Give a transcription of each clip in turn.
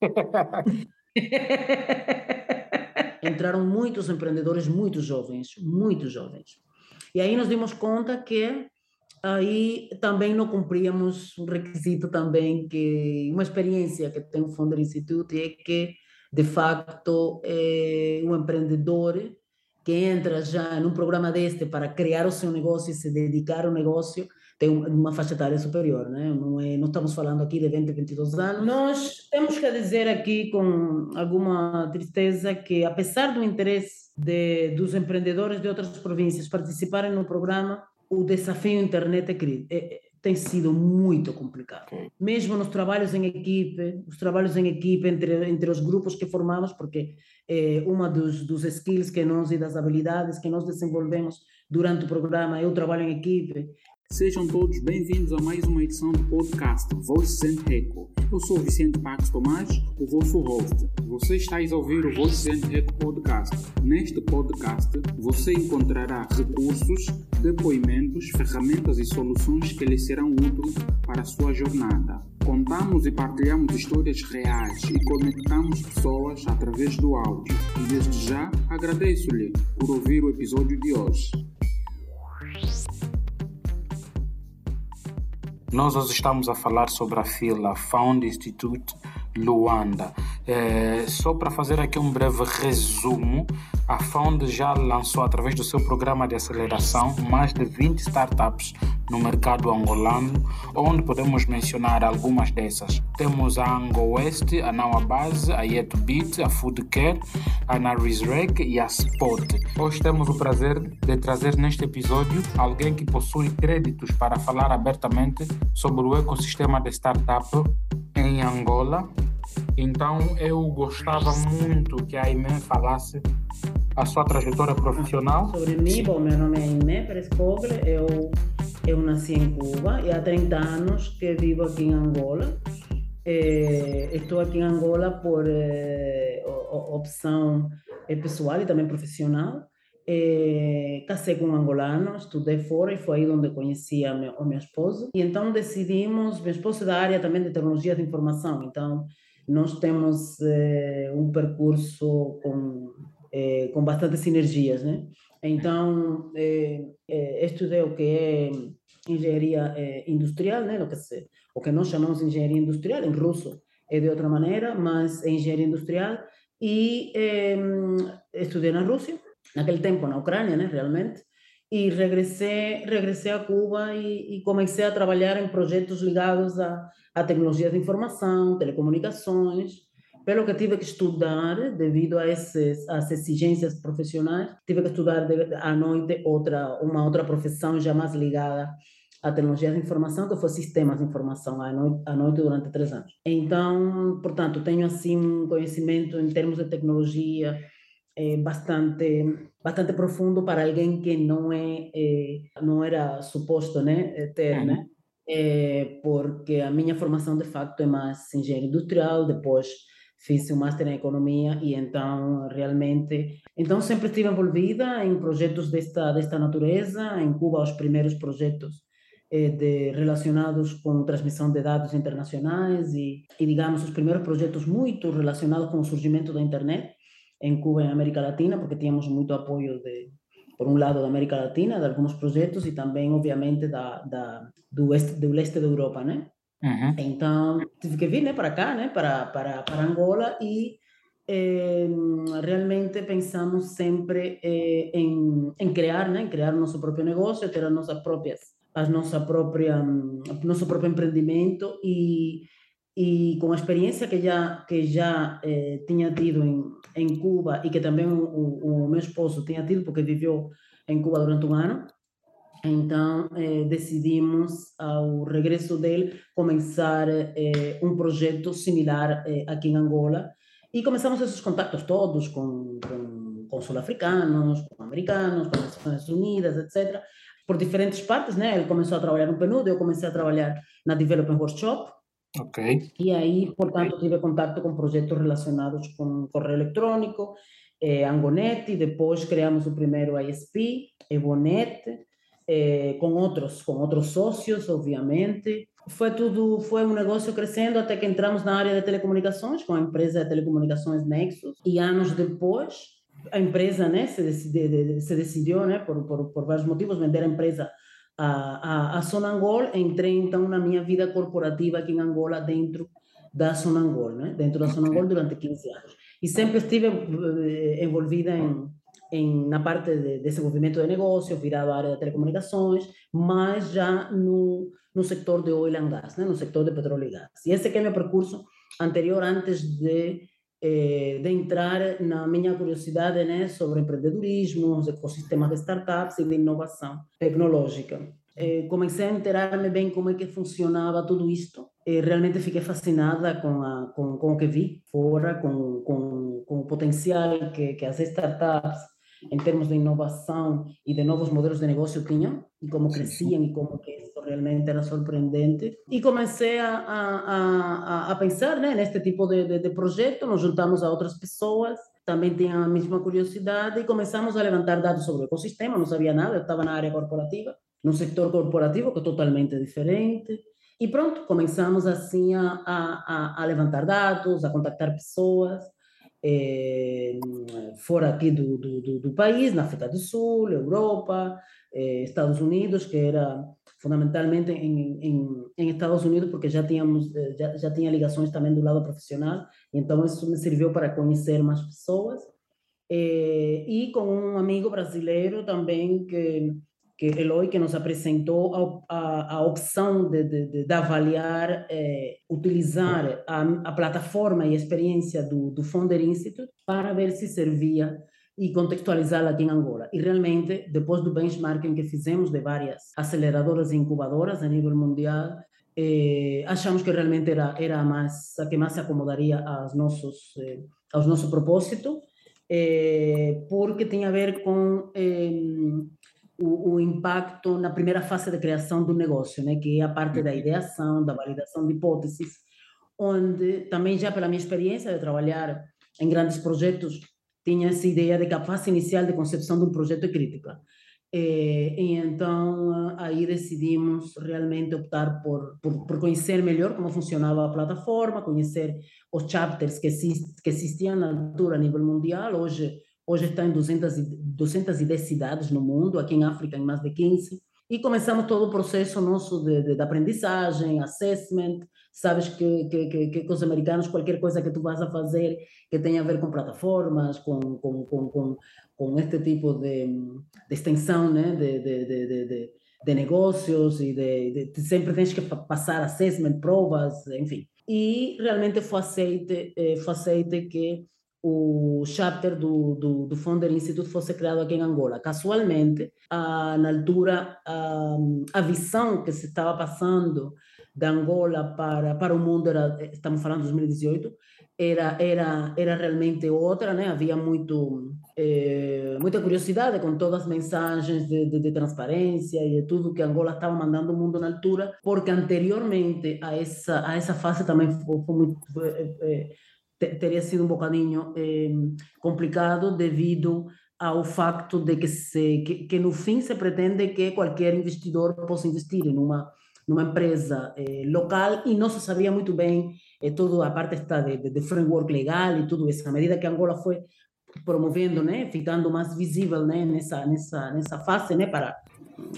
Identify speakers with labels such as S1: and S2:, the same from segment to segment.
S1: Entraram muitos empreendedores muito jovens, muito jovens. E aí nos dimos conta que aí também não cumpríamos um requisito também que uma experiência que tem o Founder Institute é que de facto é um empreendedor que entra já num programa deste para criar o seu negócio e se dedicar ao negócio tem uma faixa etária superior, né? não, é, não estamos falando aqui de 20, 22 anos. Nós temos que dizer aqui com alguma tristeza que, apesar do interesse de, dos empreendedores de outras províncias participarem no programa, o desafio internet é, é, tem sido muito complicado. Mesmo nos trabalhos em equipe, os trabalhos em equipe entre, entre os grupos que formamos, porque é uma dos, dos skills que nós e das habilidades que nós desenvolvemos durante o programa é o trabalho em equipe,
S2: Sejam todos bem-vindos a mais uma edição do podcast Voices and Echo. Eu sou Vicente Pax Tomás, o vosso host. Você está a ouvir o Voices and Echo podcast. Neste podcast, você encontrará recursos, depoimentos, ferramentas e soluções que lhe serão úteis para a sua jornada. Contamos e partilhamos histórias reais e conectamos pessoas através do áudio. E desde já agradeço-lhe por ouvir o episódio de hoje. Nós hoje estamos a falar sobre a fila Found Institute Luanda. É, só para fazer aqui um breve resumo, a Found já lançou através do seu programa de aceleração mais de 20 startups no mercado angolano, onde podemos mencionar algumas dessas. Temos a Ango West, a Naua Base, a Yetbit, a Food Care, a Narisrec e a Spot. Hoje temos o prazer de trazer neste episódio alguém que possui créditos para falar abertamente sobre o ecossistema de startup em Angola. Então eu gostava muito que a Aimé falasse a sua trajetória profissional.
S1: Sobre mim, bom, meu nome é Aimé Pérez Cogle, eu eu nasci em Cuba e há 30 anos que vivo aqui em Angola. É, estou aqui em Angola por é, opção é, pessoal e também profissional. É, casei com um angolano, estudei fora e foi aí onde conheci a meu, o meu esposo. E então decidimos, meu esposo é da área também de tecnologia de informação, então nós temos é, um percurso com, é, com bastante sinergias, né? Então, é, é, estudei o que é engenharia é, industrial, né? o, que se, o que nós chamamos de engenharia industrial, em russo é de outra maneira, mas é engenharia industrial, e estudei na Rússia, naquele tempo na Ucrânia, né, realmente, e regressei, regressei a Cuba e, e comecei a trabalhar em projetos ligados à, à tecnologia de informação, telecomunicações, pelo que tive que estudar, devido a esses, as exigências profissionais, tive que estudar à noite outra, uma outra profissão já mais ligada à tecnologia de informação, que foi sistemas de informação à noite, à noite durante três anos. Então, portanto, tenho assim um conhecimento em termos de tecnologia é, bastante bastante profundo para alguém que não é, é não era suposto né ter uhum. né é, porque a minha formação de facto é mais engenharia industrial depois fiz um master em economia e então realmente então sempre estive envolvida em projetos desta desta natureza. Em Cuba os primeiros projetos eh, de, relacionados com transmissão de dados internacionais e, e digamos os primeiros projetos muito relacionados com o surgimento da internet em Cuba e América Latina porque tínhamos muito apoio de por um lado da América Latina de alguns projetos e também obviamente da, da do oeste do leste da Europa né Uhum. Então, tive que vir né, para cá, né, para, para, para Angola, e eh, realmente pensamos sempre eh, em, em criar, né, em criar nosso próprio negócio, ter as nossas próprias, as nossa própria, nosso próprio empreendimento e e com a experiência que já que já eh, tinha tido em, em Cuba e que também o, o, o meu esposo tinha tido porque viveu em Cuba durante um ano então, eh, decidimos, ao regresso dele, começar eh, um projeto similar eh, aqui em Angola. E começamos esses contatos todos com, com, com sul-africanos, com americanos, com as Nações Unidas, etc. Por diferentes partes, né? Ele começou a trabalhar no PNUD, eu comecei a trabalhar na Development Workshop. E aí, portanto, tive contato com projetos relacionados com correio eletrônico, eh, Angonet, depois criamos o primeiro ISP, Evonet, eh, com outros com outros sócios, obviamente, foi tudo, foi um negócio crescendo até que entramos na área de telecomunicações com a empresa de telecomunicações Nexus e anos depois a empresa né, se, decidi, se decidiu, né, por, por, por vários motivos, vender a empresa a, a, a Sonangol. Entrei então na minha vida corporativa aqui em Angola dentro da Sonangol, né, dentro da Sonangol durante 15 anos. E sempre estive eh, envolvida em, em, na parte de desenvolvimento de negócio, virado à área de telecomunicações, mas já no, no sector de oil and gas, né, no sector de petróleo e gás. E esse que é meu percurso anterior antes de eh, de entrar na minha curiosidade né, sobre empreendedorismo, os ecossistemas de startups e de inovação tecnológica. Eh, comecei a enterar-me bem como é que funcionava tudo isto. E realmente fiquei fascinada com, a, com, com o que vi fora, com, com, com o potencial que, que as startups em termos de inovação e de novos modelos de negócio tinham e como cresciam e como que isso realmente era surpreendente. E comecei a, a, a, a pensar né, neste tipo de, de, de projeto, nos juntamos a outras pessoas, também tinham a mesma curiosidade e começamos a levantar dados sobre o ecossistema, não sabia nada, eu estava na área corporativa, no setor corporativo que é totalmente diferente. E pronto, começamos assim a, a, a levantar dados, a contactar pessoas, é, fora aqui do, do, do, país, na África do Sul, Europa, é, Estados Unidos, que era fundamentalmente em, em, em, Estados Unidos, porque já tínhamos eh, já, já tinha ligações também do lado profissional, então isso me serviu para conhecer mais pessoas. É, e com um amigo brasileiro também que que Eloy que nos apresentou a, a, a opção de, de, de avaliar, é, utilizar a, a, plataforma e a experiência do, do Founder Institute para ver se servia e contextualizá-la aqui em Angola. E realmente, depois do benchmarking que fizemos de várias aceleradoras e incubadoras a nível mundial, eh, achamos que realmente era, era a, mais, a que mais se acomodaria aos nossos, eh, aos nosso propósito, eh, porque tem a ver com o, o, impacto na primeira fase de criação do negócio, né, que é a parte da uhum. ideação, da validação de hipóteses, onde também já pela minha experiência de trabalhar em grandes projetos, tinha essa ideia de que a fase inicial de concepção de um projeto é crítica. E, e então aí decidimos realmente optar por, por, por, conhecer melhor como funcionava a plataforma, conhecer os chapters que, exist, que existiam na altura a nível mundial. Hoje Hoje está em 200, 210 cidades no mundo, aqui em África em mais de 15. E começamos todo o processo nosso de, de, de aprendizagem, assessment. Sabes que, que, que, que, os americanos, qualquer coisa que tu vas a fazer que tenha a ver com plataformas, com, com, com, com, com este tipo de, de extensão né? de, de, de, negócios e de, de, sempre tens que passar assessment, provas, enfim. E realmente foi aceite, eh, foi aceite que o chapter do, do, do Founder Institute fosse criado aqui em Angola. Casualmente, na altura, a visão que se estava passando da Angola para, para o mundo, era, estamos falando de 2018, era, era, era realmente outra, né? havia muito, eh, muita curiosidade com todas as mensagens de, de, de, transparência e de tudo que Angola estava mandando ao mundo na altura, porque anteriormente a essa, a essa fase também foi, foi muito... Eh, eh, teria sido um bocadinho eh, complicado devido ao facto de que, se, que, que, no fim se pretende que qualquer investidor possa investir em uma, numa empresa eh, local e não se sabia muito bem eh, toda a parte está de, de, de, framework legal e tudo isso. À medida que Angola foi promovendo, né, ficando mais visível né, nessa, nessa, nessa fase né, para,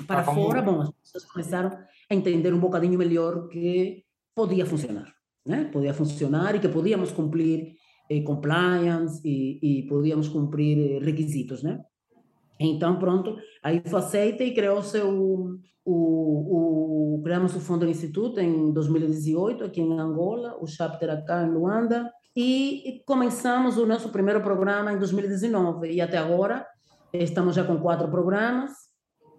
S1: para fora, bom, as pessoas começaram a entender um bocadinho melhor que podia funcionar né? podia funcionar e que podíamos cumprir eh, compliance e, e podíamos cumprir eh, requisitos, né? Então, pronto, aí foi aceita e criou-se o, o, o, criamos o Fundo Instituto em 2018, aqui em Angola, o chapter acá em Luanda, e começamos o nosso primeiro programa em 2019, e até agora estamos já com quatro programas,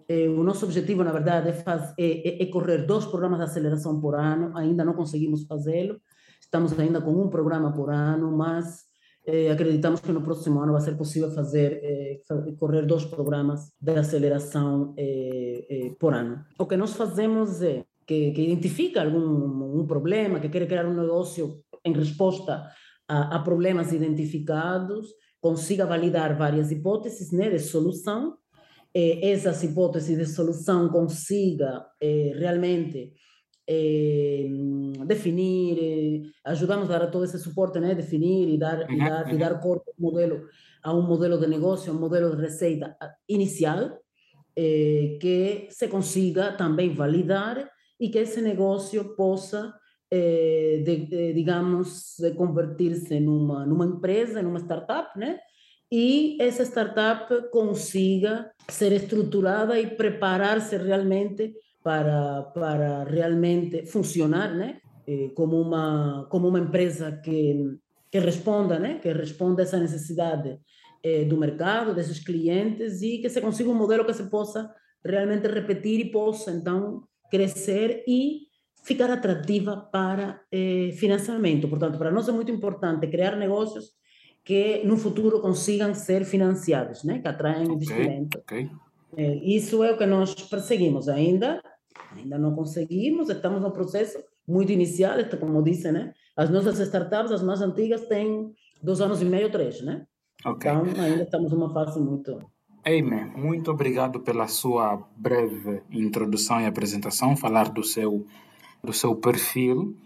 S1: eh, o nosso objetivo, na verdade, é, é, é, é, correr dois programas de aceleração por ano, ainda não conseguimos fazê-lo, estamos ainda com um programa por ano, mas eh, acreditamos que no próximo ano vai ser possível fazer, eh, correr dois programas de aceleração por ano. O que nós fazemos é que, que identifica algum um problema, que quer criar um negócio em resposta a, a problemas identificados, consiga validar várias hipóteses né, de solução eh, essas hipóteses de solução consiga eh, realmente eh, definir, eh, ajudamos a dar todo esse suporte, né? definir e dar, uhum, e dar, uhum. e dar corpo ao modelo, a um modelo de negócio, a um modelo de receita inicial, eh, que se consiga também validar e que esse negócio possa, eh, de, de, digamos, convertir-se numa, numa empresa, numa startup, né? E essa startup consiga ser estruturada e preparar-se realmente para, para realmente funcionar né? Eh, como, uma, como uma empresa que, que responda, né? que responda a essa necessidade eh, do mercado, desses clientes e que se consiga um modelo que se possa realmente repetir e possa então crescer e ficar atrativa para eh, financiamento. Portanto, para nós é muito importante criar negócios que no futuro consigam ser financiados, né? que atraem okay, investimento. Okay. É, isso é o que nós perseguimos ainda, ainda não conseguimos, estamos no processo muito inicial, como disse, né? As nossas startups, as mais antigas, têm dois anos e meio, três, né? Okay. Então, ainda estamos numa fase muito...
S2: Amen, muito obrigado pela sua breve introdução e apresentação, falar do seu, do seu perfil.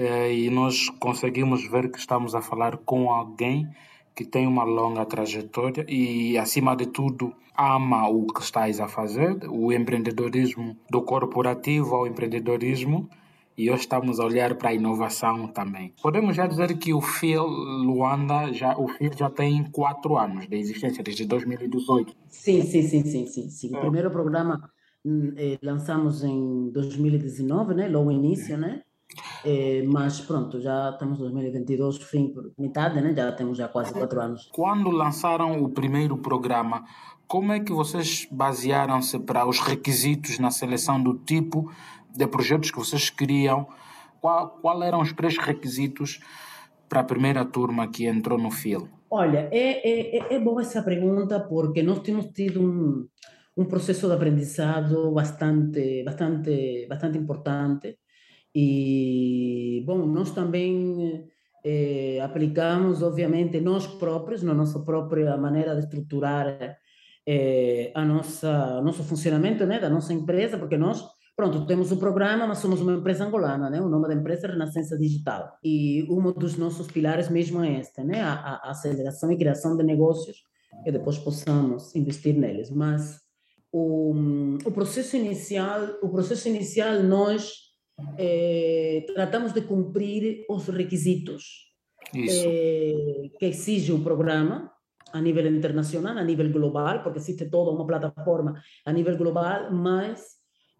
S2: É, e nós conseguimos ver que estamos a falar com alguém que tem uma longa trajetória e, acima de tudo, ama o que estás a fazer, o empreendedorismo do corporativo ao empreendedorismo. E hoje estamos a olhar para a inovação também. Podemos já dizer que o FIL Luanda, já, o FIL já tem quatro anos de existência, desde 2018.
S1: Sim, sim, sim, sim, sim. sim. O primeiro programa hum, eh, lançamos em 2019, né? logo início, né? É, mas pronto, já estamos em 2022, fim metade, né? já temos já quase quatro anos.
S2: Quando lançaram o primeiro programa, como é que vocês basearam-se para os requisitos na seleção do tipo de projetos que vocês queriam? Qual, qual eram os três requisitos para a primeira turma que entrou no FIL?
S1: Olha, é, é, é boa essa pergunta porque nós temos tido um, um processo de aprendizado bastante, bastante, bastante importante e, bom, nós também eh, aplicamos, obviamente, nós próprios, na nossa própria maneira de estruturar eh, a nossa, o nosso funcionamento né, da nossa empresa, porque nós, pronto, temos o programa, mas somos uma empresa angolana, né? o nome da empresa é Renascença Digital. E um dos nossos pilares mesmo é este, né? a, a aceleração e criação de negócios que depois possamos investir neles. Mas o, o processo inicial, o processo inicial nós eh, tratamos de cumprir os requisitos eh, que exige o programa a nível internacional, a nível global, porque existe toda uma plataforma a nível global, mas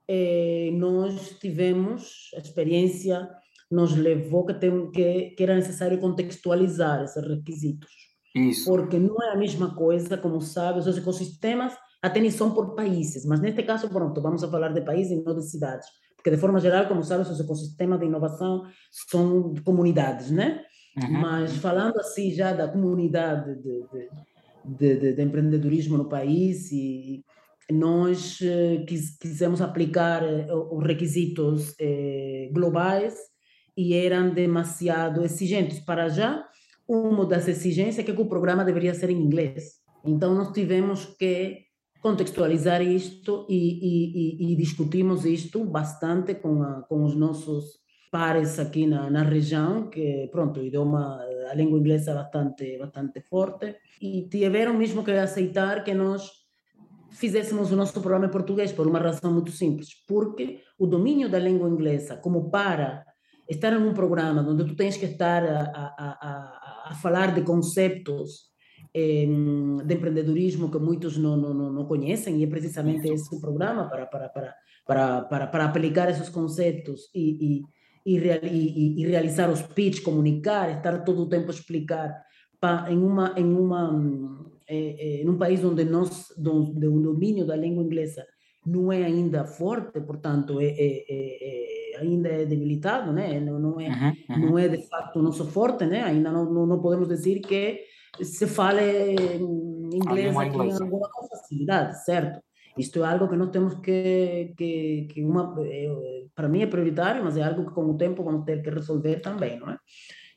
S1: eh, nós tivemos a experiência, nos levou que, tem, que, que era necessário contextualizar esses requisitos. Isso. Porque não é a mesma coisa, como sabe, os ecossistemas até nem são por países, mas neste caso, pronto, vamos a falar de países e não de cidades porque de forma geral, como sabes, os ecossistemas de inovação são comunidades, né? Uhum. Mas falando assim já da comunidade de, de, de, de empreendedorismo no país, e nós eh, quis, quisemos aplicar eh, os requisitos eh, globais e eram demasiado exigentes. Para já, uma das exigências é que o programa deveria ser em inglês. Então, nós tivemos que contextualizar isto e, e, e, discutimos isto bastante com, a, com os nossos pares aqui na, na região, que pronto, o idioma, a língua inglesa é bastante, bastante forte, e tiveram mesmo que aceitar que nós fizéssemos o nosso programa em português por uma razão muito simples, porque o domínio da língua inglesa, como para estar em um programa onde tu tens que estar a, a, a, a falar de conceitos de empreendedorismo que muitos não, não, não conhecem, e é precisamente esse o programa para, para, para, para, para, para aplicar esses conceitos e, e, e, e, realizar os pitch, comunicar, estar todo o tempo a explicar para, em, uma, em, uma, é, é, em um país onde, nós, onde o domínio da língua inglesa não é ainda forte, portanto, é, é, é, é ainda é debilitado, né? não, não, é, uhum, uhum. não é de facto o nosso forte, né? ainda não, não, não podemos dizer que se fala inglês aqui em alguma facilidade, certo? Isto é algo que nós temos que, que, que uma, eh, para mim é prioritário, mas é algo que com o tempo vamos ter que resolver também, não é?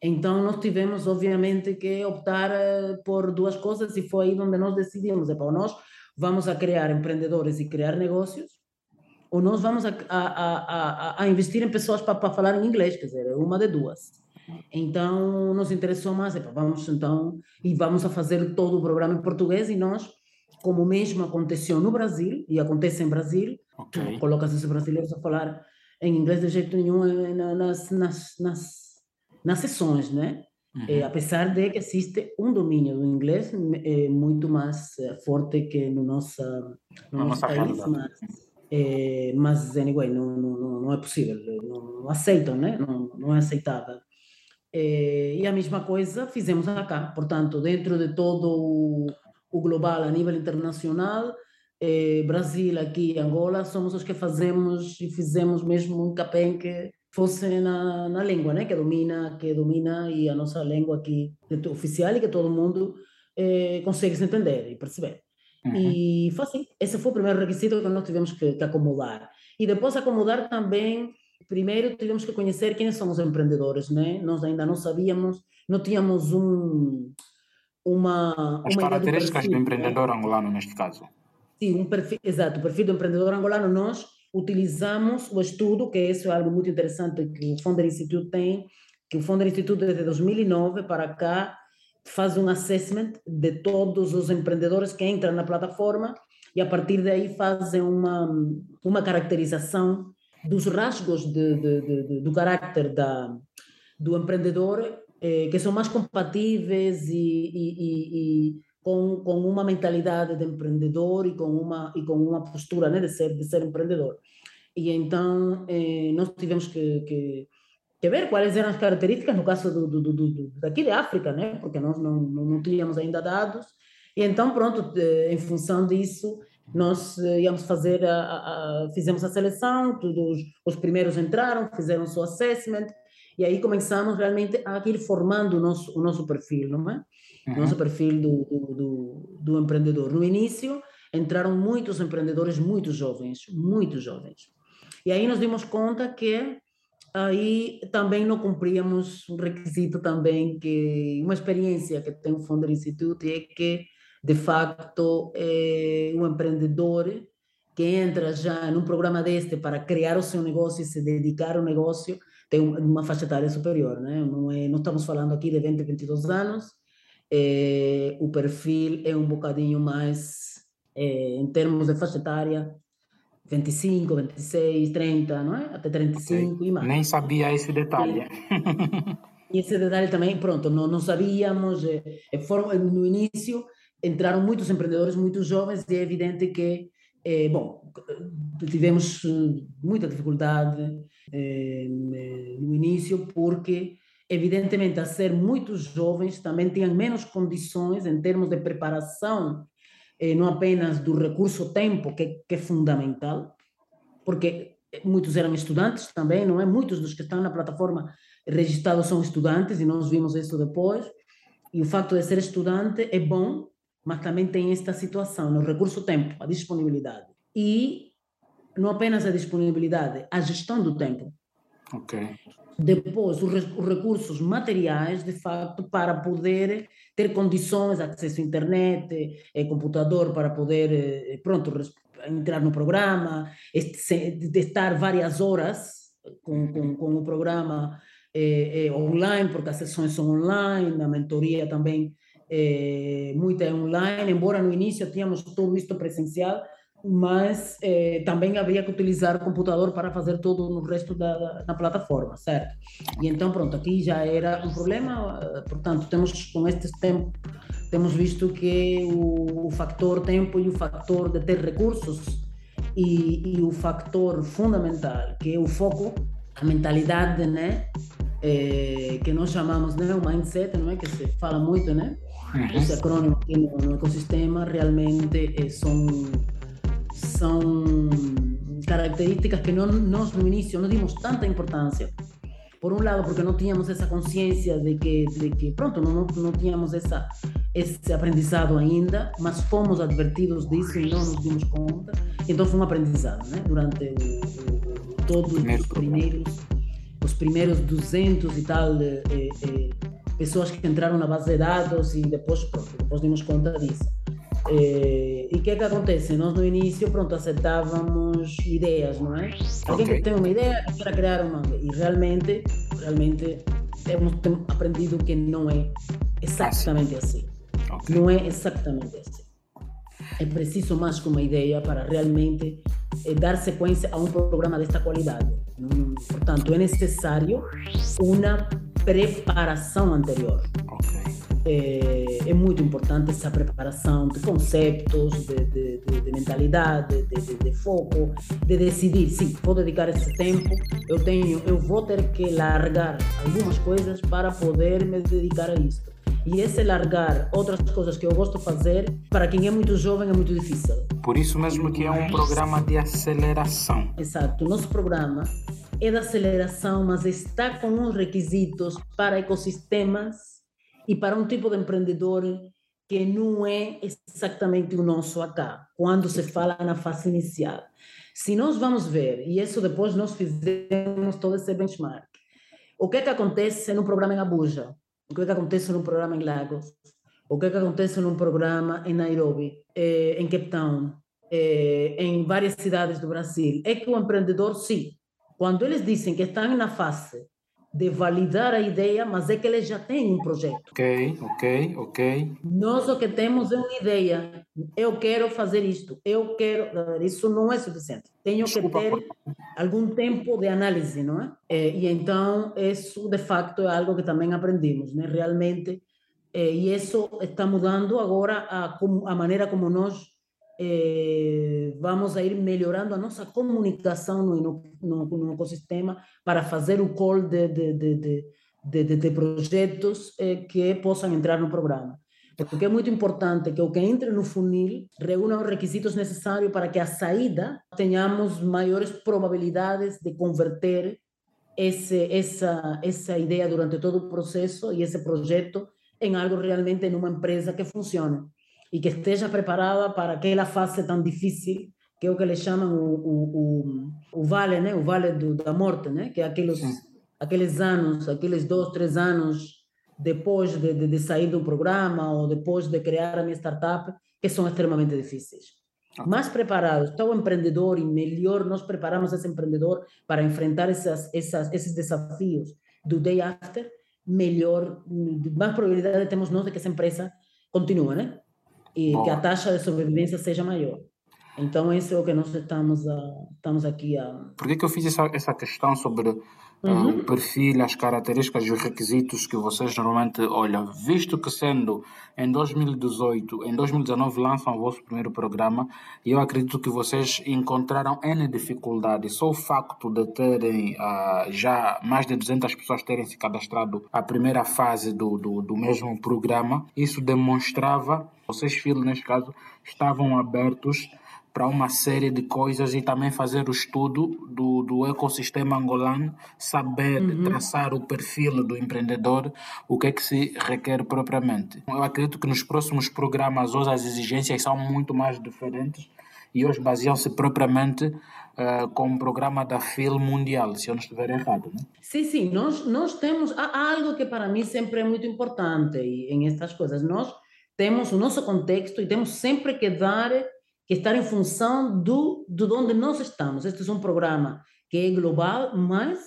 S1: Então nós tivemos, obviamente, que optar eh, por duas coisas e foi aí onde nós decidimos, é para nós vamos a criar empreendedores e criar negócios, ou nós vamos a, a, a, a investir em pessoas para falar em inglês, quer dizer, uma de duas. Então, nos interessou mais, vamos então, e vamos a fazer todo o programa em português, e nós, como mesmo aconteceu no Brasil, e acontece em Brasil, okay. coloca-se os brasileiros a falar em inglês de jeito nenhum eh, nas, nas, nas, nas sessões, né? Uhum. É, apesar de que existe um domínio do inglês é, muito mais forte que no, nossa, no nosso nossa país, mas, é, mas anyway, não, não, não é possível, não, não aceitam, né? não, não é aceitável. É, e a mesma coisa fizemos cá, portanto, dentro de todo o, o global a nível internacional, é, Brasil, aqui, Angola, somos os que fazemos e fizemos mesmo um capém que fosse na, na língua, né? Que domina, que domina e a nossa língua aqui oficial e que todo mundo eh, consegue se entender e perceber. Uhum. E foi assim. Esse foi o primeiro requisito que nós tivemos que, que acomodar. E depois acomodar também primeiro tivemos que conhecer quem são os empreendedores, né? Nós ainda não sabíamos, não tínhamos um uma
S2: as
S1: uma
S2: características do, do empreendedor angolano neste caso.
S1: Sim, um perfil, exato, o perfil do empreendedor angolano nós utilizamos o estudo, que isso é algo muito interessante que o Founder Institute tem, que o Founder Institute desde 2009 para cá faz um assessment de todos os empreendedores que entram na plataforma e a partir daí fazem uma, uma caracterização dos rasgos de, de, de, do caráter da, do empreendedor eh, que são mais compatíveis e, e, e, e com, com uma mentalidade de empreendedor e com uma, e com uma postura né, de, ser, de ser empreendedor. E então eh, nós tivemos que, que, que, ver quais eram as características, no caso do, do, do, daqui de África, né, porque nós não, não, não tínhamos ainda dados. E então, pronto, em função disso, nós eh, íamos fazer, a, a, a, fizemos a seleção, todos os primeiros entraram, fizeram o seu assessment, e aí começamos realmente a ir formando o nosso, o nosso perfil, não é? uhum. nosso perfil do, do, do, do, empreendedor. No início, entraram muitos empreendedores muito jovens, muito jovens. E aí nos dimos conta que aí também não cumpríamos um requisito também que uma experiência que tem o Founder Institute é que de facto é um empreendedor que entra já num programa deste para criar o seu negócio e se dedicar ao negócio tem uma faixa etária superior, né? não, é, não estamos falando aqui de 20, 22 anos, é, o perfil é um bocadinho mais, é, em termos de faixa etária, 25, 26, 30, não é? Até 35 okay. e mais.
S2: Nem sabia esse detalhe.
S1: E esse detalhe também, pronto, não, não sabíamos. É, foram, no início entraram muitos empreendedores muito jovens e é evidente que, é, bom, tivemos muita dificuldade no início porque evidentemente, a ser muito jovens, também tinham menos condições em termos de preparação, eh, não apenas do recurso tempo, que, que, é fundamental, porque muitos eram estudantes também, não é? Muitos dos que estão na plataforma registrados são estudantes, e nós vimos isso depois, e o fato de ser estudante é bom, mas também tem esta situação, no recurso tempo, a disponibilidade. E não apenas a disponibilidade, a gestão do tempo.
S2: Ok
S1: depois os, recursos materiais, de facto, para poder ter condições, acesso à internet, eh, computador para poder, eh, pronto, entrar no programa, de estar várias horas com, com, com o programa eh, online, porque as sessões são online, a mentoria também é, muita online, embora no início tínhamos tudo isto presencial, mas eh, também havia que utilizar o computador para fazer tudo no resto da, da, plataforma, certo? E então, pronto, aqui já era um problema, eh, portanto, temos com estes tempos, temos visto que o, o fator tempo e o fator de ter recursos e, e, o fator fundamental, que é o foco, a mentalidade, né? Que nós chamamos né, o mindset, não é? Que se fala muito, né? Uhum. Esse acrônimo aqui no, no ecossistema realmente eh, são são características que no, no início não dimos tanta importância. Por um lado, porque não tínhamos essa consciência de que, de que pronto, não, não tínhamos essa, esse aprendizado ainda, mas fomos advertidos disso e não nos dimos conta. Então foi um aprendizado, né? Durante o, o, todos os primeiros, os primeiros 200 e tal eh, eh, pessoas que entraram na base de dados e depois, pronto, depois dimos conta disso. E o que é que acontece? Nós no início, pronto, aceitávamos ideias, não é? Alguém okay. que tem uma ideia quer criar uma e realmente, realmente temos, temos aprendido que não é exatamente assim. Okay. Não é exatamente assim. É preciso mais que uma ideia para realmente eh, dar sequência a um programa desta qualidade. Portanto, é necessário uma preparação anterior. É, é, muito importante essa preparação de conceitos, de, de, de, de mentalidade, de, foco, de decidir, sim, vou dedicar esse tempo, eu tenho, eu vou ter que largar algumas coisas para poder me dedicar a isso. E esse largar outras coisas que eu gosto de fazer, para quem é muito jovem, é muito difícil.
S2: Por isso mesmo que é um programa de aceleração.
S1: Exato. O nosso programa é de aceleração, mas está com uns requisitos para ecossistemas e para um tipo de empreendedor que não é exatamente o nosso acá, quando se fala na fase inicial. Se nós vamos ver, e isso depois nós fizemos todo esse benchmark, o que é que acontece no programa em Abuja? O que é que acontece no programa em Lagos? O que é que acontece num programa em Nairobi, eh, em Cape Town, eh, em várias cidades do Brasil? É que o empreendedor, sim, quando eles dizem que estão na fase de validar a ideia, mas é que eles já têm um projeto.
S2: Ok, ok, ok.
S1: Nós o que temos é uma ideia. Eu quero fazer isto. Eu quero. Isso não é suficiente. Tenho Desculpa, que ter algum tempo de análise, não é? é? E então isso de facto é algo que também aprendemos, né? Realmente. É, e isso está mudando agora a, a maneira como nós eh, vamos a ir melhorando a nossa comunicação no, no, no ecossistema para fazer o call de, de, de, de, de projetos eh, que possam entrar no programa. Porque é muito importante que o que entre no funil reúna os requisitos necessários para que a saída tenhamos maiores probabilidades de converter esse, essa, essa ideia durante todo o processo e esse projeto em algo realmente numa empresa que funcione e que esteja preparada para aquela fase tão difícil que é o que eles chamam o, o, o, o vale, né? o vale do, da morte, né? que é aqueles, aqueles anos, aqueles dois, três anos depois de, de, de, sair do programa ou depois de criar a minha startup, que são extremamente difíceis. Ah. Mais preparados está o empreendedor e melhor nós preparamos esse empreendedor para enfrentar essas, essas, esses desafios do day after, melhor, mais probabilidade temos nós de que essa empresa continue, né? E Boa. que a taxa de sobrevivência seja maior. Então, isso é o que nós estamos, a, estamos aqui a.
S2: Por que, que eu fiz essa, essa questão sobre uhum. o perfil, as características e os requisitos que vocês normalmente olham? Visto que, sendo em 2018, em 2019 lançam o vosso primeiro programa, e eu acredito que vocês encontraram N dificuldades. Só o facto de terem uh, já mais de 200 pessoas terem se cadastrado a primeira fase do, do, do mesmo programa, isso demonstrava, vocês, filhos, neste caso, estavam abertos para uma série de coisas e também fazer o estudo do, do ecossistema angolano, saber uhum. traçar o perfil do empreendedor, o que é que se requer propriamente. Eu acredito que nos próximos programas hoje as exigências são muito mais diferentes e hoje baseiam-se propriamente uh, com o programa da FIL Mundial, se eu não estiver errado. Né?
S1: Sim, sim, nós, nós temos há algo que para mim sempre é muito importante em estas coisas. Nós temos o nosso contexto e temos sempre que dar que estar em função do, de onde nós estamos. Este é um programa que é global, mas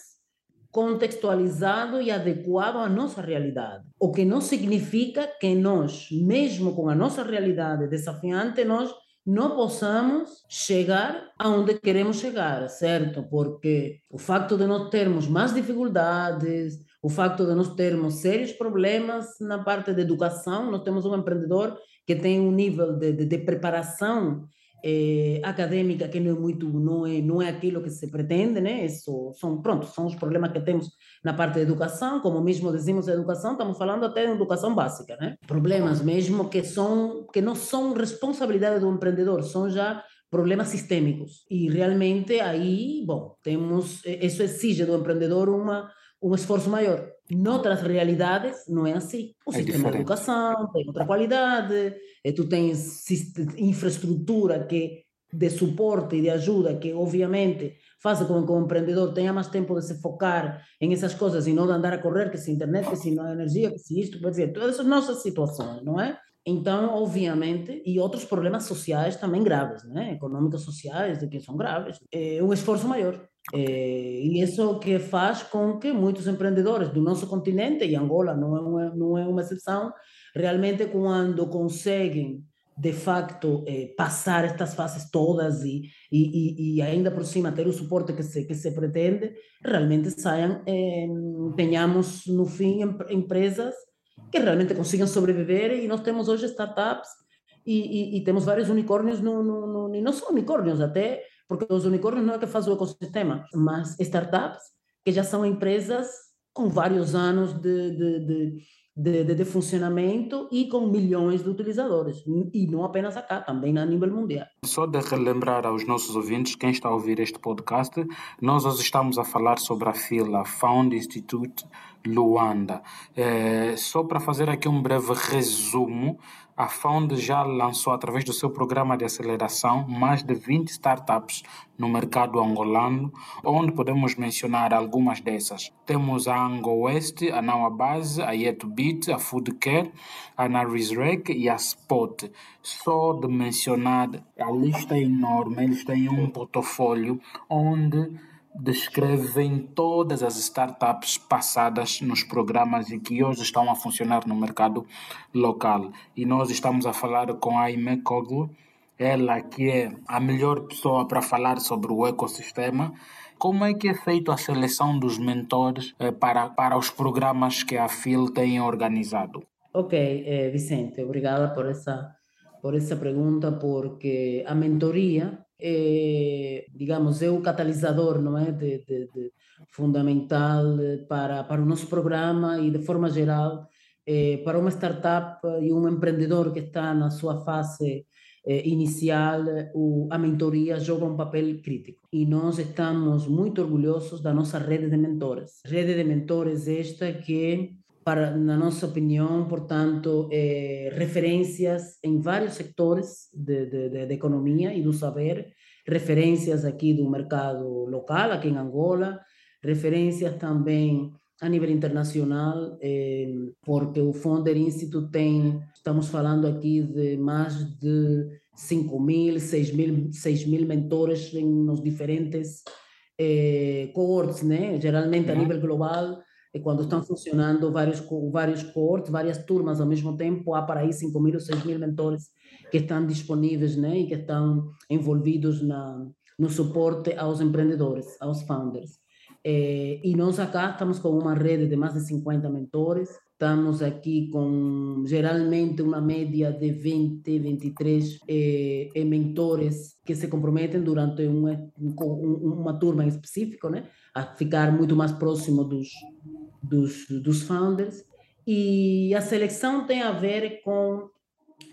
S1: contextualizado e adequado à nossa realidade. O que não significa que nós, mesmo com a nossa realidade desafiante, nós não possamos chegar aonde queremos chegar, certo? Porque o facto de nós termos mais dificuldades, o facto de nós termos sérios problemas na parte de educação, nós temos um empreendedor que tem um nível de, de, de preparação eh, acadêmica que não é muito não é não é aquilo que se pretende né? Isso são pronto são os problemas que temos na parte da educação. Como mesmo dizemos educação estamos falando até de educação básica né? Problemas mesmo que são que não são responsabilidade do empreendedor são já problemas sistêmicos. E realmente aí bom temos isso exige do empreendedor uma um esforço maior. Noutras realidades, não é assim. O é sistema diferente. de educação tem outra qualidade, e tu tens infraestrutura que de suporte e de ajuda que, obviamente, faz com que o empreendedor tenha mais tempo de se focar em essas coisas e não de andar a correr, que se internet, que se não é energia, que se isto, quer dizer, todas as nossas situações, não é? Então, obviamente, e outros problemas sociais também graves, né? econômicos sociais, que são graves, é um esforço maior. É, e isso que faz com que muitos empreendedores do nosso continente, e Angola não é uma, não é uma exceção, realmente quando conseguem de facto eh, passar estas fases todas e, e, e, ainda por cima ter o suporte que se, que se pretende, realmente saiam, eh, tenhamos no fim empresas que realmente consigam sobreviver e nós temos hoje startups e, e temos vários unicórnios, no, no, no, e não são unicórnios até, porque os unicórnios não é que faz o ecossistema, mas startups que já são empresas com vários anos de, de, de de, de, de, funcionamento e com milhões de utilizadores. E não apenas acá, também a nível mundial.
S2: Só de relembrar aos nossos ouvintes, quem está a ouvir este podcast, nós hoje estamos a falar sobre a fila Found Institute Luanda. É, só para fazer aqui um breve resumo, a Found já lançou, através do seu programa de aceleração, mais de 20 startups no mercado angolano, onde podemos mencionar algumas dessas. Temos a Ango West, a Now Base, a Yetbit, a Foodcare, a Narisrec e a Spot. Só de mencionar, a lista é enorme, eles têm um portfólio onde descrevem todas as startups passadas nos programas e que hoje estão a funcionar no mercado local. E nós estamos a falar com a Aime Koglu, ela que é a melhor pessoa para falar sobre o ecossistema. Como é que é feita a seleção dos mentores eh, para, para os programas que a FIL tem organizado?
S1: Ok, eh, Vicente, obrigada por essa, por essa pergunta, porque a mentoria é, digamos, é o catalisador não é? De, de, de fundamental para, para o nosso programa e, de forma geral, é, para uma startup e um empreendedor que está na sua fase é, inicial, o, a mentoria joga um papel crítico. E nós estamos muito orgulhosos da nossa rede de mentores. Rede de mentores esta que para, na nossa opinião, portanto, é, referências em vários de, de, economia e do saber, referências aqui do mercado local, aqui em Angola, referências também a nível internacional, é, porque o Founder Institute tem, estamos falando aqui de mais de 5 mil, 6 mil, 6 mil mentores em, nos diferentes é, cohorts, né? geralmente a uhum. nível global, e quando estão funcionando vários, vários cohorts, várias turmas ao mesmo tempo, há para aí 5 mil ou 6 mil mentores que estão disponíveis né, e que estão envolvidos na, no suporte aos empreendedores, aos founders. É, e nós acá estamos com uma rede de mais de 50 mentores, estamos aqui com geralmente uma média de 20, 23 eh, mentores que se comprometem durante uma, uma turma em específico, né, a ficar muito mais próximo dos, dos, dos founders. E a seleção tem a ver com,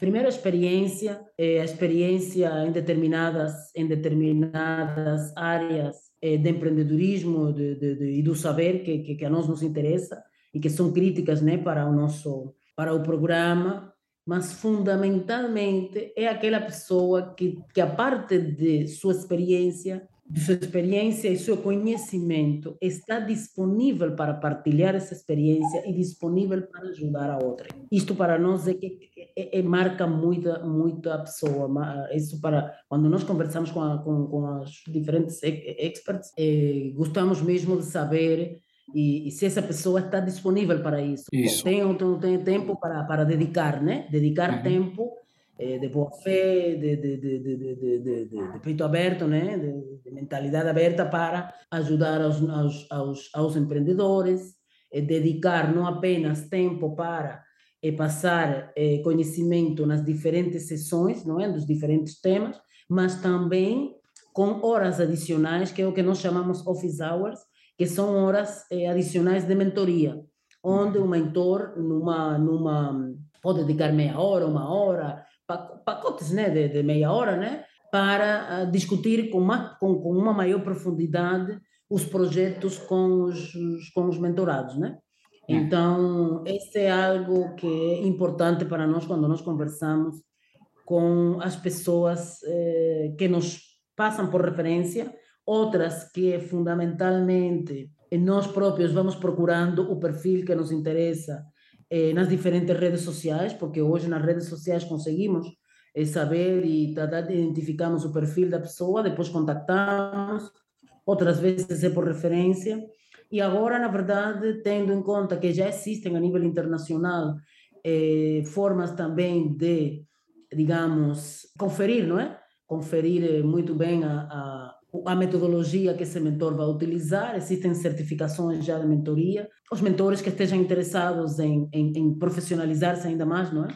S1: primeiro, a experiência, é, a experiência em determinadas, em determinadas áreas é, de empreendedorismo de, de, de, e do saber que, que, que, a nós nos interessa e que são críticas né, para, o nosso, para o programa, mas fundamentalmente é aquela pessoa que, que a parte de sua experiência de sua experiência e seu conhecimento está disponível para partilhar essa experiência e disponível para ajudar a outra. Isto para nós é que é, é, marca muita muita pessoa. Isso para quando nós conversamos com, a, com, com as diferentes experts, é, gostamos mesmo de saber e, e, se essa pessoa está disponível para isso.
S2: isso.
S1: Tem, tem tempo para, para dedicar, né? Dedicar uhum. tempo é, de boa fé, de, de, de, de, peito aberto, né? de, mentalidade aberta para ajudar aos, aos, aos, aos empreendedores, é, dedicar não apenas tempo para é, passar conhecimento nas diferentes sessões, não é? dos diferentes temas, mas também com horas adicionais, que é o que nós chamamos office hours, que são horas é, adicionais de mentoria, onde o mentor numa, numa, pode dedicar meia hora, uma hora, pacotes né, de, de meia hora, né, para uh, discutir com uma, com, com uma maior profundidade os projetos com os, com os mentorados, né? Então, esse é algo que é importante para nós quando nós conversamos com as pessoas eh, que nos passam por referência, outras que fundamentalmente nós próprios vamos procurando o perfil que nos interessa eh, nas diferentes redes sociais, porque hoje nas redes sociais conseguimos eh, saber e tratar de identificarmos o perfil da pessoa, depois contactamos, outras vezes é por referência. E agora, na verdade, tendo em conta que já existem a nível internacional eh, formas também de, digamos, conferir, não é? Conferir eh, muito bem a, a, metodologia que esse mentor vai utilizar. Existem certificações já de mentoria. Os mentores que estejam interessados em, em, em profissionalizar-se ainda mais, não é?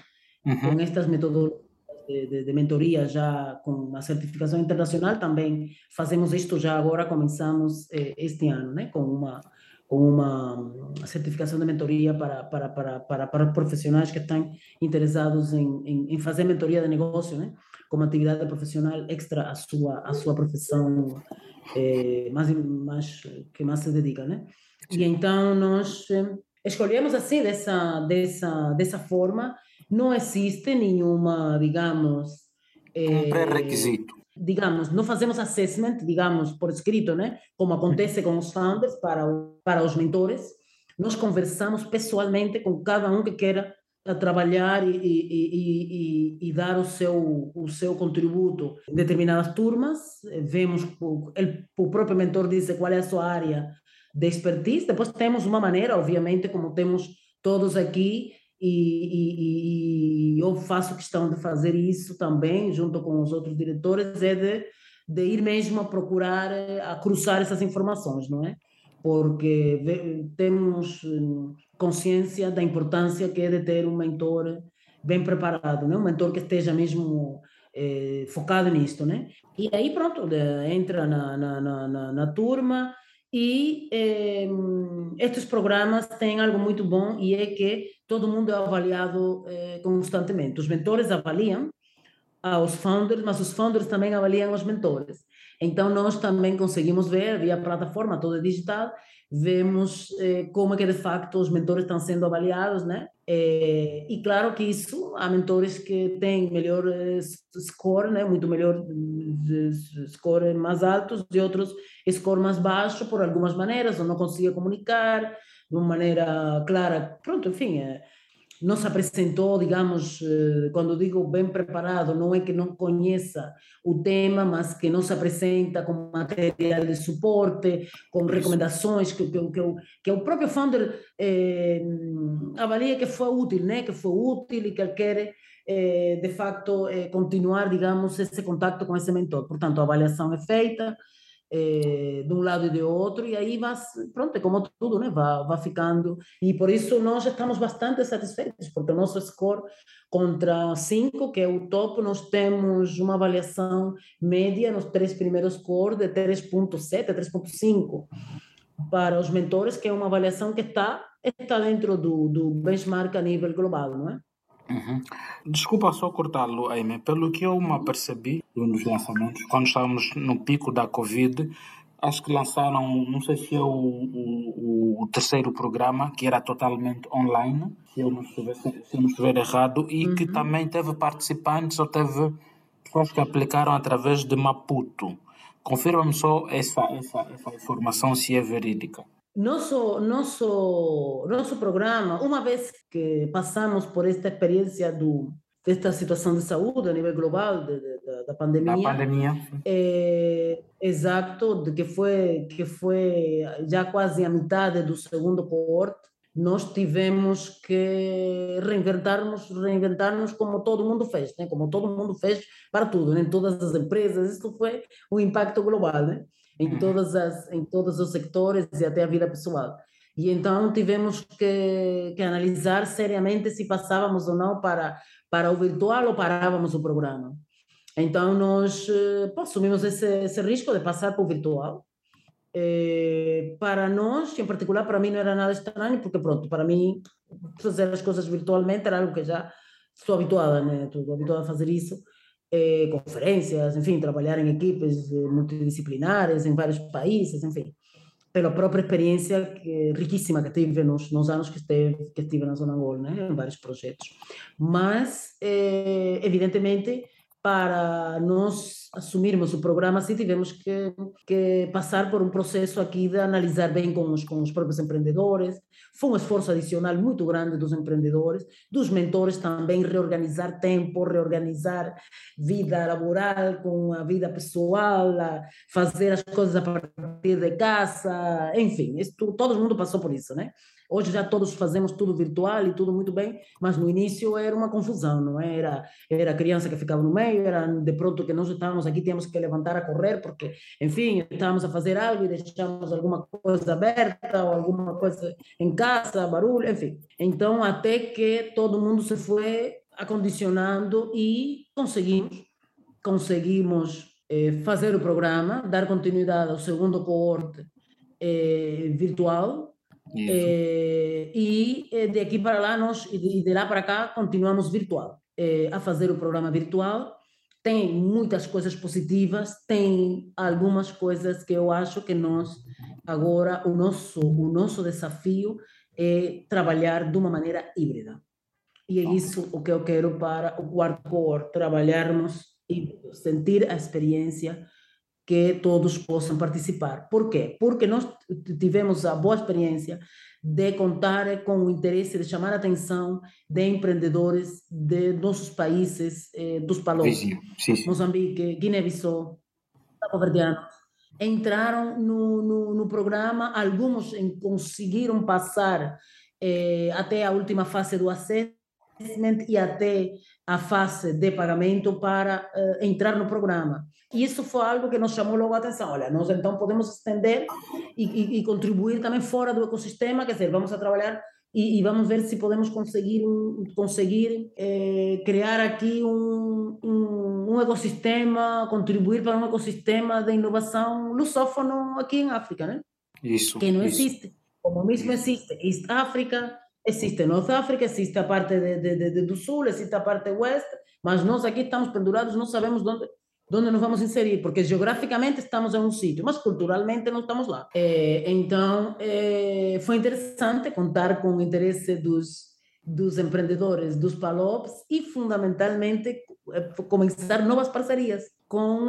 S1: Uhum. Com estas metodologias de, de, mentoria já com a certificação internacional também fazemos isto já agora começamos eh, este ano né com uma com uma certificação de mentoria para para para para, para profissionais que estão interessados em, em, em fazer mentoria de negócio né como atividade profissional extra à sua à sua profissão eh, mais mais que mais se dedica né e então nós eh, escolhemos assim dessa dessa dessa forma não existe nenhuma, digamos...
S2: Um pré-requisito.
S1: digamos, não fazemos assessment, digamos, por escrito, né? Como acontece com os founders para, para os mentores. Nós conversamos pessoalmente com cada um que queira trabalhar e, e, e, e, dar o seu, o seu contributo em determinadas turmas. Vemos, ele, o próprio mentor diz qual é a sua área de expertise. Depois temos uma maneira, obviamente, como temos todos aqui, e, eu faço questão de fazer isso também, junto com os outros diretores, é de, de ir mesmo a procurar, a cruzar essas informações, não é? Porque temos hum, consciência da importância que é de ter um mentor bem preparado, né? um mentor que esteja mesmo eh, focado nisto, né? E aí pronto, entra na, na, na, na turma, e eh, estes programas têm algo muito bom e é que todo mundo é avaliado eh, constantemente. Os mentores avaliam aos founders, mas os founders também avaliam os mentores. Então, nós também conseguimos ver, via plataforma toda digital, vemos eh, como é que de facto os mentores estão sendo avaliados, né? Eh, e claro que isso, há mentores que têm melhor eh, score, né? Muito melhor score mais altos, e outros score mais baixo por algumas maneiras, ou não conseguia comunicar de uma maneira clara. Pronto, enfim, é, não se apresentou, digamos, eh, quando digo bem preparado, não é que não conheça o tema, mas que não se apresenta com material de suporte, com recomendações que, que, que, que o próprio founder eh, avalia que foi útil, né? que foi útil e que ele quer, eh, de facto, eh, continuar, digamos, esse contato com esse mentor. Portanto, a avaliação é feita, é, de um lado e de outro, e aí vai, pronto, como tudo, né? vai, vai ficando. E por isso nós estamos bastante satisfeitos, porque o nosso score contra 5, que é o topo, nós temos uma avaliação média nos três primeiros scores de 3.7, 3.5 para os mentores, que é uma avaliação que está, está dentro do, do benchmark a nível global, não é?
S2: Uhum. Desculpa só cortá-lo, Aime. Pelo que eu me percebi nos lançamentos, quando estávamos no pico da Covid, acho que lançaram, não sei se é o, o, o terceiro programa, que era totalmente online, se eu não estiver, se eu não estiver errado, e uhum. que também teve participantes ou teve pessoas que aplicaram através de Maputo. Confirma-me só essa, essa, essa informação se é verídica.
S1: Nosso, nosso, nosso programa, uma vez que passamos por esta experiência do, desta situação de saúde a nível global de, de, da pandemia,
S2: da pandemia.
S1: É, exato, de que foi que foi já quase a metade do segundo coorte, nós tivemos que reinventarmos, reinventarmos como todo mundo fez, né? como todo mundo fez para tudo, né? em todas as empresas, isso foi o impacto global, né? Em, uhum. todas as, em todos os sectores e até a vida pessoal. E então tivemos que, que analisar seriamente se passávamos ou não para, para o virtual ou parávamos o programa. Então nós eh, pô, assumimos esse, esse risco de passar para o virtual. É, para nós, em particular para mim não era nada estranho, porque pronto, para mim fazer as coisas virtualmente era algo que já estou habituada, né? Estou habituada a fazer isso eh, conferências, enfim, trabalhar em equipes eh, multidisciplinares em vários países, enfim, pela própria experiência que, riquíssima que tive nos, nos anos que, esteve, que estive na Zona Gol, né, em vários projetos. Mas, eh, evidentemente, para nós assumirmos o programa assim tivemos que, que passar por um processo aqui de analisar bem com os, com os próprios empreendedores foi um esforço adicional muito grande dos empreendedores dos mentores também reorganizar tempo reorganizar vida laboral com a vida pessoal fazer as coisas a partir de casa enfim isso, todo mundo passou por isso né Hoje já todos fazemos tudo virtual e tudo muito bem, mas no início era uma confusão, não é? Era, era criança que ficava no meio, era de pronto que nós estávamos aqui, tínhamos que levantar a correr, porque, enfim, estávamos a fazer algo e deixamos alguma coisa aberta ou alguma coisa em casa, barulho, enfim. Então, até que todo mundo se foi acondicionando e conseguimos, conseguimos eh, fazer o programa, dar continuidade ao segundo coorte eh, virtual, é, e eh, de aqui para lá, nós, e de, de lá para cá, continuamos virtual, é, a fazer o programa virtual. Tem muitas coisas positivas, tem algumas coisas que eu acho que nós, agora, o nosso, o nosso desafio é trabalhar de uma maneira híbrida. E é isso o que eu quero para o quarto core, trabalharmos e sentir a experiência que todos possam participar. Por quê? Porque nós tivemos a boa experiência de contar com o interesse de chamar a atenção de empreendedores de nossos países eh, dos países, Moçambique, Guiné-Bissau, Cabo Verdeano, entraram no, no, no, programa, alguns conseguiram passar eh, até a última fase do acesso e até a fase de pagamento para uh, entrar no programa. E isso foi algo que nos chamou logo a atenção. Olha, nós então podemos estender e, e, e contribuir também fora do ecossistema, quer dizer, vamos a trabalhar e, e vamos ver se podemos conseguir, conseguir eh, criar aqui um, um, um, ecossistema, contribuir para um ecossistema de inovação lusófono aqui em África, né?
S2: Isso.
S1: Que não
S2: isso.
S1: existe. Como mesmo existe East África, existe North África, existe a parte de, de, de, do sul, existe a parte oeste, mas nós aqui estamos pendurados, não sabemos onde, onde nos vamos inserir, porque geograficamente estamos em um sítio, mas culturalmente não estamos lá. É, então, é, foi interessante contar com o interesse dos, dos empreendedores dos PALOPs e, fundamentalmente, é, começar novas parcerias com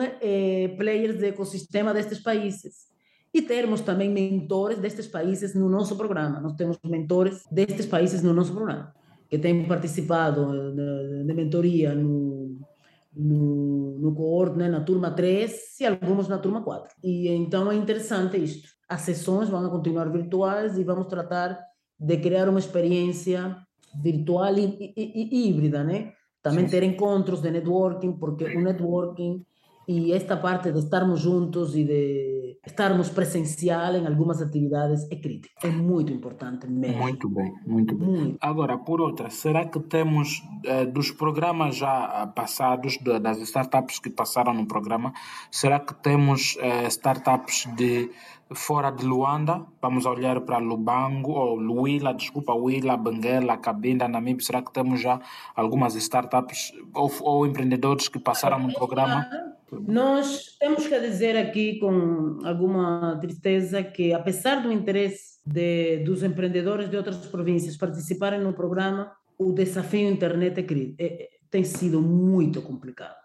S1: players de ecossistema destes países e termos também mentores destes países no nosso programa. Nós temos mentores destes países no nosso programa, que têm participado de, de mentoria no, no, no coorte, né, na turma 3 e alguns na turma 4. E então é interessante isto. As sessões vão continuar virtuais e vamos tratar de criar uma experiência virtual e, e, e híbrida, né? Também ter encontros de networking, porque o networking e esta parte de estarmos juntos e de estarmos presencial em algumas atividades é crítica. É muito importante mesmo.
S2: Muito bem, muito bem. Muito. Agora, por outra, será que temos eh, dos programas já passados, das startups que passaram no programa, será que temos eh, startups de fora de Luanda, vamos olhar para Lubango, ou Luila, desculpa, Luila, Benguela, Cabinda, Namib, será que temos já algumas startups ou, ou empreendedores que passaram no programa?
S1: Nós temos que dizer aqui com alguma tristeza que, apesar do interesse de, dos empreendedores de outras províncias participarem no programa, o desafio internet é, é, tem sido muito complicado.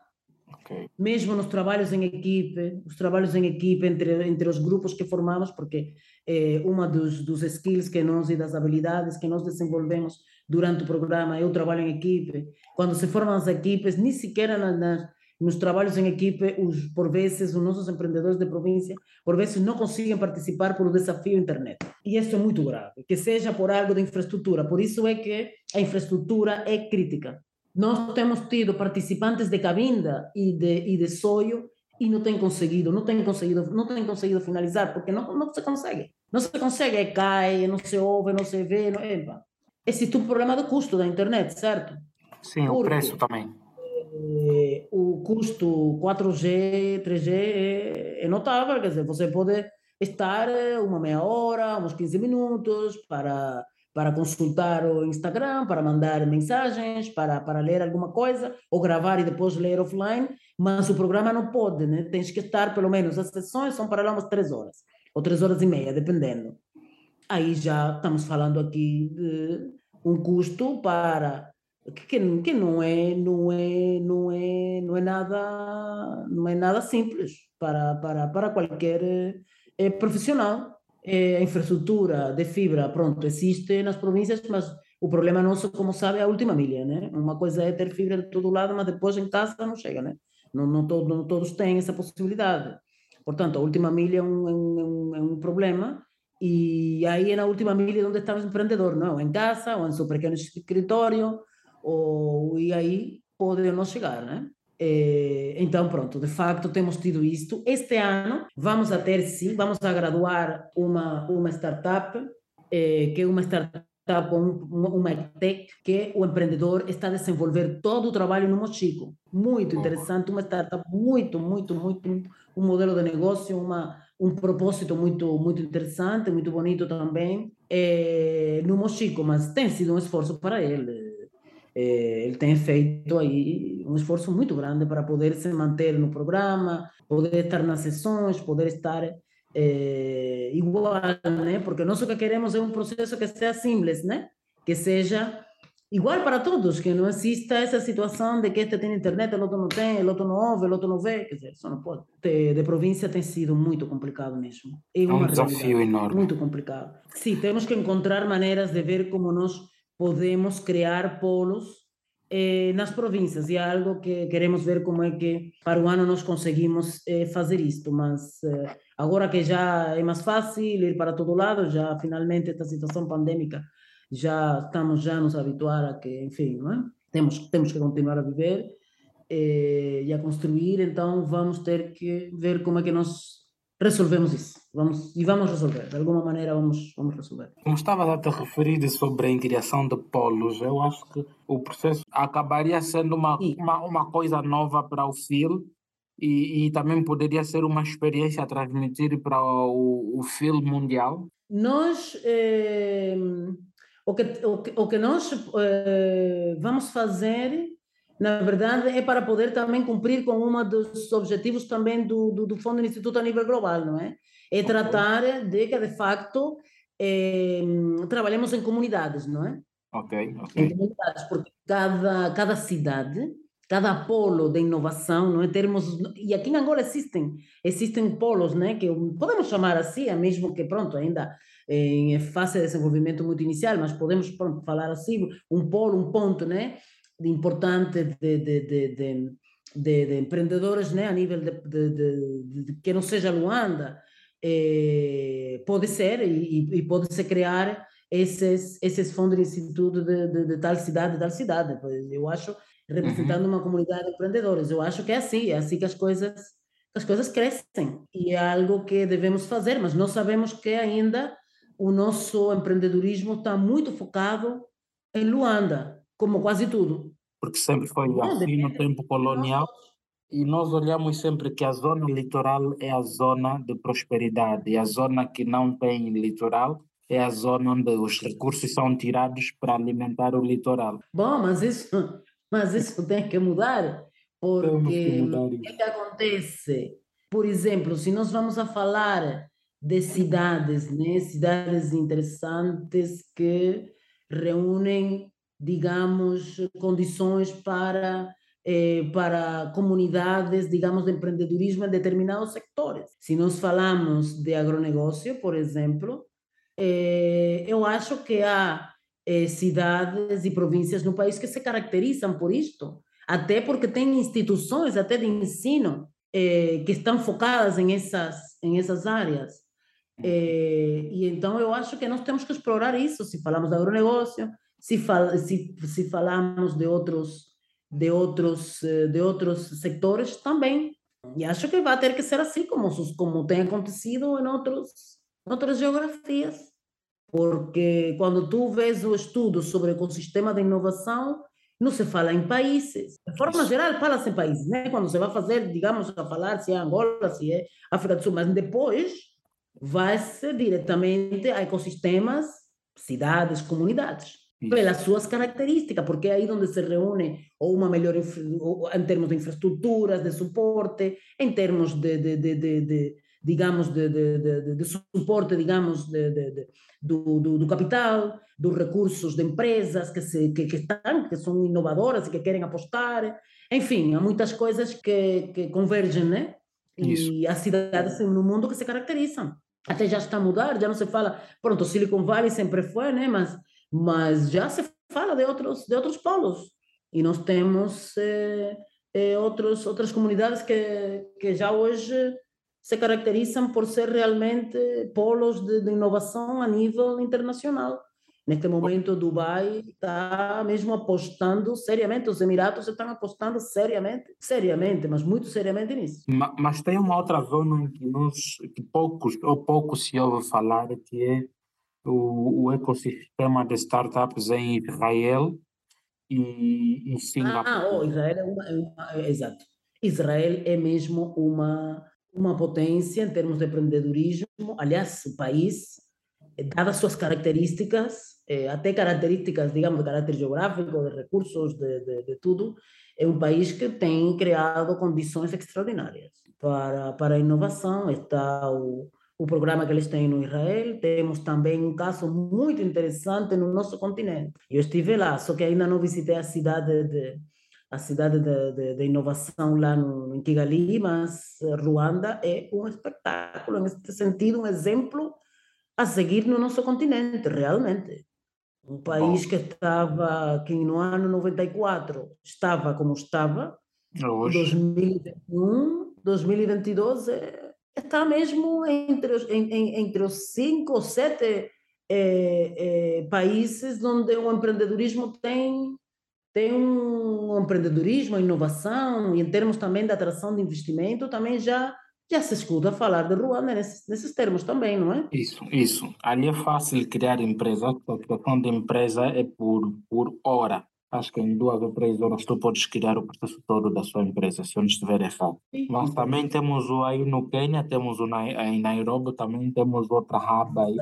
S1: Okay. Mesmo nos trabalhos em equipe, os trabalhos em equipe entre, entre os grupos que formamos, porque é, uma dos, dos skills que nós e das habilidades que nós desenvolvemos durante o programa é o trabalho em equipe. Quando se formam as equipes, nem sequer nas nos trabalhos em equipe, os, por vezes, os nossos empreendedores de província, por vezes, não conseguem participar por desafio internet. E isso é muito grave, que seja por algo de infraestrutura. Por isso é que a infraestrutura é crítica. Nós temos tido participantes de Cabinda e de, e de Soio e não têm conseguido, não têm conseguido, não têm conseguido finalizar, porque não, não se consegue. Não se consegue, é cai, não se ouve, não se vê, não, epa. Existe um problema do custo da internet, certo?
S2: Sim, porque, o preço também
S1: o custo 4G, 3G é, é, notável, quer dizer, você pode estar eh, uma meia hora, uns 15 minutos para, para consultar o Instagram, para mandar mensagens, para, para ler alguma coisa, ou gravar e depois ler offline, mas o programa não pode, né? tens que estar, pelo menos, as sessões são para lá umas 3 horas, ou 3 horas e meia, dependendo. Aí já estamos falando aqui de um custo para que, que não é não é não é não é nada não é nada simples para para para qualquer é, profissional. É, a infraestrutura de fibra pronto existe nas províncias mas o problema nosso como sabe é a última milha né? Uma coisa é ter fibra de todo lado mas depois em casa não chega né? Não, não, todo, não todos têm essa possibilidade. Portanto a última milha é um, é um, é um problema e aí é na última milha onde está o empreendedor, não? Em casa ou em seu pequeno escritório, ou, e aí pode não chegar, né? É, então, pronto, de facto temos tido isto. Este ano vamos a ter, sim, vamos a graduar uma, uma startup, é, que é uma startup uma tech que o empreendedor está a desenvolver todo o trabalho no Mochico. Muito interessante, uma startup muito, muito, muito, um modelo de negócio, uma, um propósito muito, muito interessante, muito bonito também, é, no Mochico, mas tem sido um esforço para ele é, ele tem feito aí um esforço muito grande para poder se manter no programa, poder estar nas sessões, poder estar é, igual, né? Porque nós o que queremos é um processo que seja simples, né? Que seja igual para todos, que não exista essa situação de que este tem internet, o outro não tem, o outro não ouve, o outro não vê, quer dizer, isso não pode. De, de província tem sido muito complicado mesmo.
S2: É, é um desafio enorme.
S1: Muito complicado. Sim, temos que encontrar maneiras de ver como nós podemos criar polos eh, nas províncias e é algo que queremos ver como é que para o ano nós conseguimos eh, fazer isto, mas eh, agora que já é mais fácil ir para todo lado, já finalmente esta situação pandêmica já estamos já nos habituar a que, enfim, é? temos, temos que continuar a viver eh, e a construir, então vamos ter que ver como é que nós resolvemos isso. Vamos, e vamos resolver, de alguma maneira vamos, vamos resolver.
S2: Como estava a te referir sobre a criação de polos, eu acho que o processo acabaria sendo uma, uma, uma coisa nova para o FIL e, e, também poderia ser uma experiência a transmitir para o, o FIL mundial.
S1: Nós, eh, o, que, o, que, o que nós eh, vamos fazer na verdade, é para poder também cumprir com um dos objetivos também do, do, do Fundo do Instituto a nível global, não é? É tratar de que, de facto, é, trabalhemos em comunidades, não é?
S2: Ok, ok.
S1: Em comunidades, porque cada, cada cidade, cada polo de inovação, não é? Termos, e aqui em Angola existem, existem polos, né? Que podemos chamar assim, é mesmo que, pronto, ainda em fase de desenvolvimento muito inicial, mas podemos pronto, falar assim, um polo, um ponto, né? importante de, de, de, de, empreendedores né, a nível de, que não seja Luanda, eh, pode ser e, e pode-se criar esses, esses fundos de instituto de, de, tal cidade, de tal cidade. Eu acho, representando uhum. uma comunidade de empreendedores, eu acho que é assim, é assim que as coisas, as coisas crescem. E é algo que devemos fazer, mas nós sabemos que ainda o nosso empreendedorismo está muito focado em Luanda como quase tudo.
S2: Porque sempre foi assim no tempo colonial. E nós olhamos sempre que a zona litoral é a zona de prosperidade, e a zona que não tem litoral é a zona onde os recursos são tirados para alimentar o litoral.
S1: Bom, mas isso, mas isso tem que mudar, porque o que, que acontece? Por exemplo, se nós vamos a falar de cidades, né? cidades interessantes que reúnem digamos, condições para, eh, para comunidades, digamos, de empreendedorismo em determinados sectores. Se nós falamos de agronegócio, por exemplo, eh, eu acho que há eh, cidades e províncias no país que se caracterizam por isto, até porque têm instituições até de ensino que estão focadas em essas, em essas áreas. e então eu acho que nós temos que explorar isso, se falamos de agronegócio, se, fal, se, se falamos de outros, de, outros, eh, de outros sectores também. E acho que vai ter que ser assim, como, como tem acontecido em, outros, outras geografias. Porque quando tu vês o estudo sobre o ecossistema de inovação, não se fala em países. De forma geral, fala-se em países, né? Quando você vai fazer, digamos, a falar se é Angola, se é África do Sul, mas depois vai-se diretamente a ecossistemas, cidades, comunidades pelas suas características, porque é aí onde se reúne ou uma melhor em termos de infraestruturas, de suporte, em termos de, de, de, de, digamos, de, suporte, digamos, do, do, do, capital, dos recursos de empresas que, se, que, que, estão, que são inovadoras e que querem apostar. Enfim, há muitas coisas que, que convergem, né? Isso. E as cidades no mundo que se caracterizam. Até já está a mudar, já não se fala, pronto, Silicon Valley sempre foi, né? Mas, mas já se fala de outros, de outros polos. E nós temos eh, eh, outros, outras comunidades que, que já hoje se caracterizam por ser realmente polos de, de inovação a nível internacional. Neste momento, Dubai está mesmo apostando seriamente, os Emiratos estão apostando seriamente, seriamente, mas muito seriamente nisso.
S2: Mas, mas tem uma outra zona que, nos, que poucos ou pouco se ouve falar, que é o, o ecossistema de startups em Israel e, e Singapura.
S1: Ah, oh, Israel é uma, é uma é, exato. Israel é mesmo uma, uma potência em termos de empreendedorismo. Aliás, o país, dadas suas características, eh, até características, digamos, de caráter geográfico, de recursos, de, de, de, tudo, é um país que tem criado condições extraordinárias para, para a inovação. Está o, o programa que eles têm no Israel. Temos também um caso muito interessante no nosso continente. Eu estive lá, só que ainda não visitei a cidade de a cidade de, de, de inovação lá no, em Kigali, mas Ruanda é um espetáculo, nesse sentido, um exemplo a seguir no nosso continente, realmente. Um país Bom. que estava, que no ano 94 estava como estava, Hoje. 2021, 2022 está mesmo entre os, entre os cinco ou sete é, é, países onde o empreendedorismo tem, tem um empreendedorismo, inovação, e em termos também de atração de investimento, também já, já se escuta falar de Ruanda nesses, nesses termos também, não é?
S2: Isso, isso. Ali é fácil criar empresa, a questão de empresa é por, por hora acho que em duas ou três horas tu podes criar o processo todo da sua empresa, se eu não estiver errado. Mas também temos o aí no Quênia, temos o na, em Nairobi, também temos outra hub aí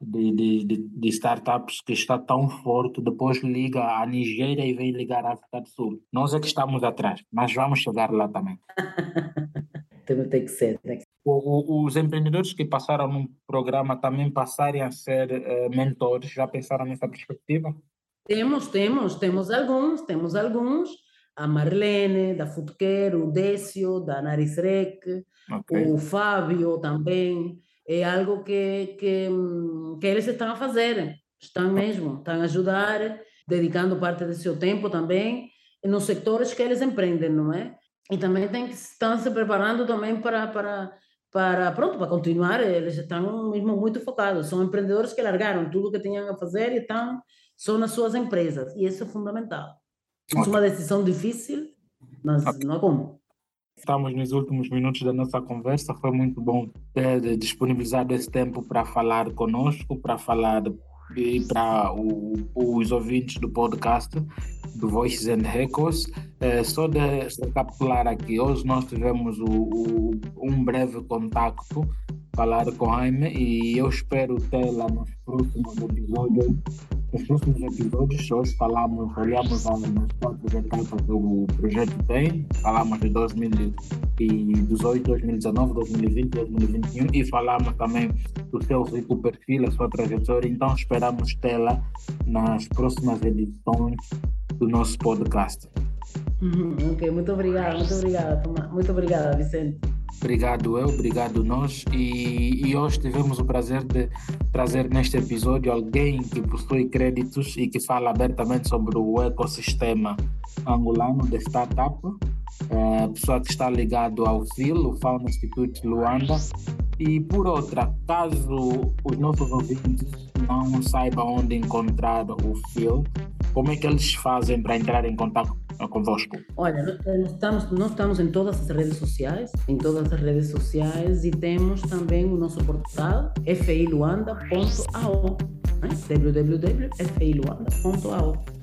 S2: de, de, de, de, startups que está tão forte, depois liga a Nigéria e vem ligar a África do Sul. Nós é que estamos atrás, mas vamos chegar lá também.
S1: também tem que ser. Tem que.
S2: O, o, os empreendedores que passaram no programa também passarem a ser uh, mentores, já pensaram nessa perspectiva?
S1: Temos, temos, temos alguns, temos alguns. A Marlene, da Futquer, o Décio, da Narizrec, okay. o Fábio também. É algo que, que, que eles estão a fazer, estão mesmo, estão a ajudar, dedicando parte do seu tempo também nos sectores que eles empreendem, não é? E também tem que estão se preparando também para, para, para pronto para continuar. Eles estão mesmo muito focados. São empreendedores que largaram tudo o que tinham a fazer e estão são nas suas empresas, e isso é fundamental. É uma decisão difícil, mas okay. não há como.
S2: Estamos nos últimos minutos da nossa conversa, foi muito bom ter disponibilizado esse tempo para falar conosco, para falar e para os ouvintes do podcast do Voices and Records. É, só de recapitular aqui, hoje nós tivemos o, o, um breve contacto falar com Jaime e eu espero tê-la nos próximos episódios. Nos próximos episódios, hoje falamos, olhamos nas quatro etapas do projeto TEM, falamos de 2018, 2019, 2020, 2021 e falamos também do seu rico perfil, a sua trajetória. Então, esperamos tê-la nas próximas edições do nosso podcast.
S1: Uhum, ok, muito obrigada, muito obrigada, muito obrigada, Vicente.
S2: Obrigado eu, obrigado nós. E, e, hoje tivemos o prazer de trazer neste episódio alguém que possui créditos e que fala abertamente sobre o ecossistema angolano de startup. É, pessoa que está ligado ao FIL, o Found Institute Luanda. E por outra, caso os nossos ouvintes não saibam onde encontrar o FIL, como é que eles fazem para entrar em contato convosco?
S1: Olha, nós estamos, nós estamos em todas as redes sociais, em todas as redes sociais e temos também o nosso portal filuanda.ao, né? www.filuanda.ao.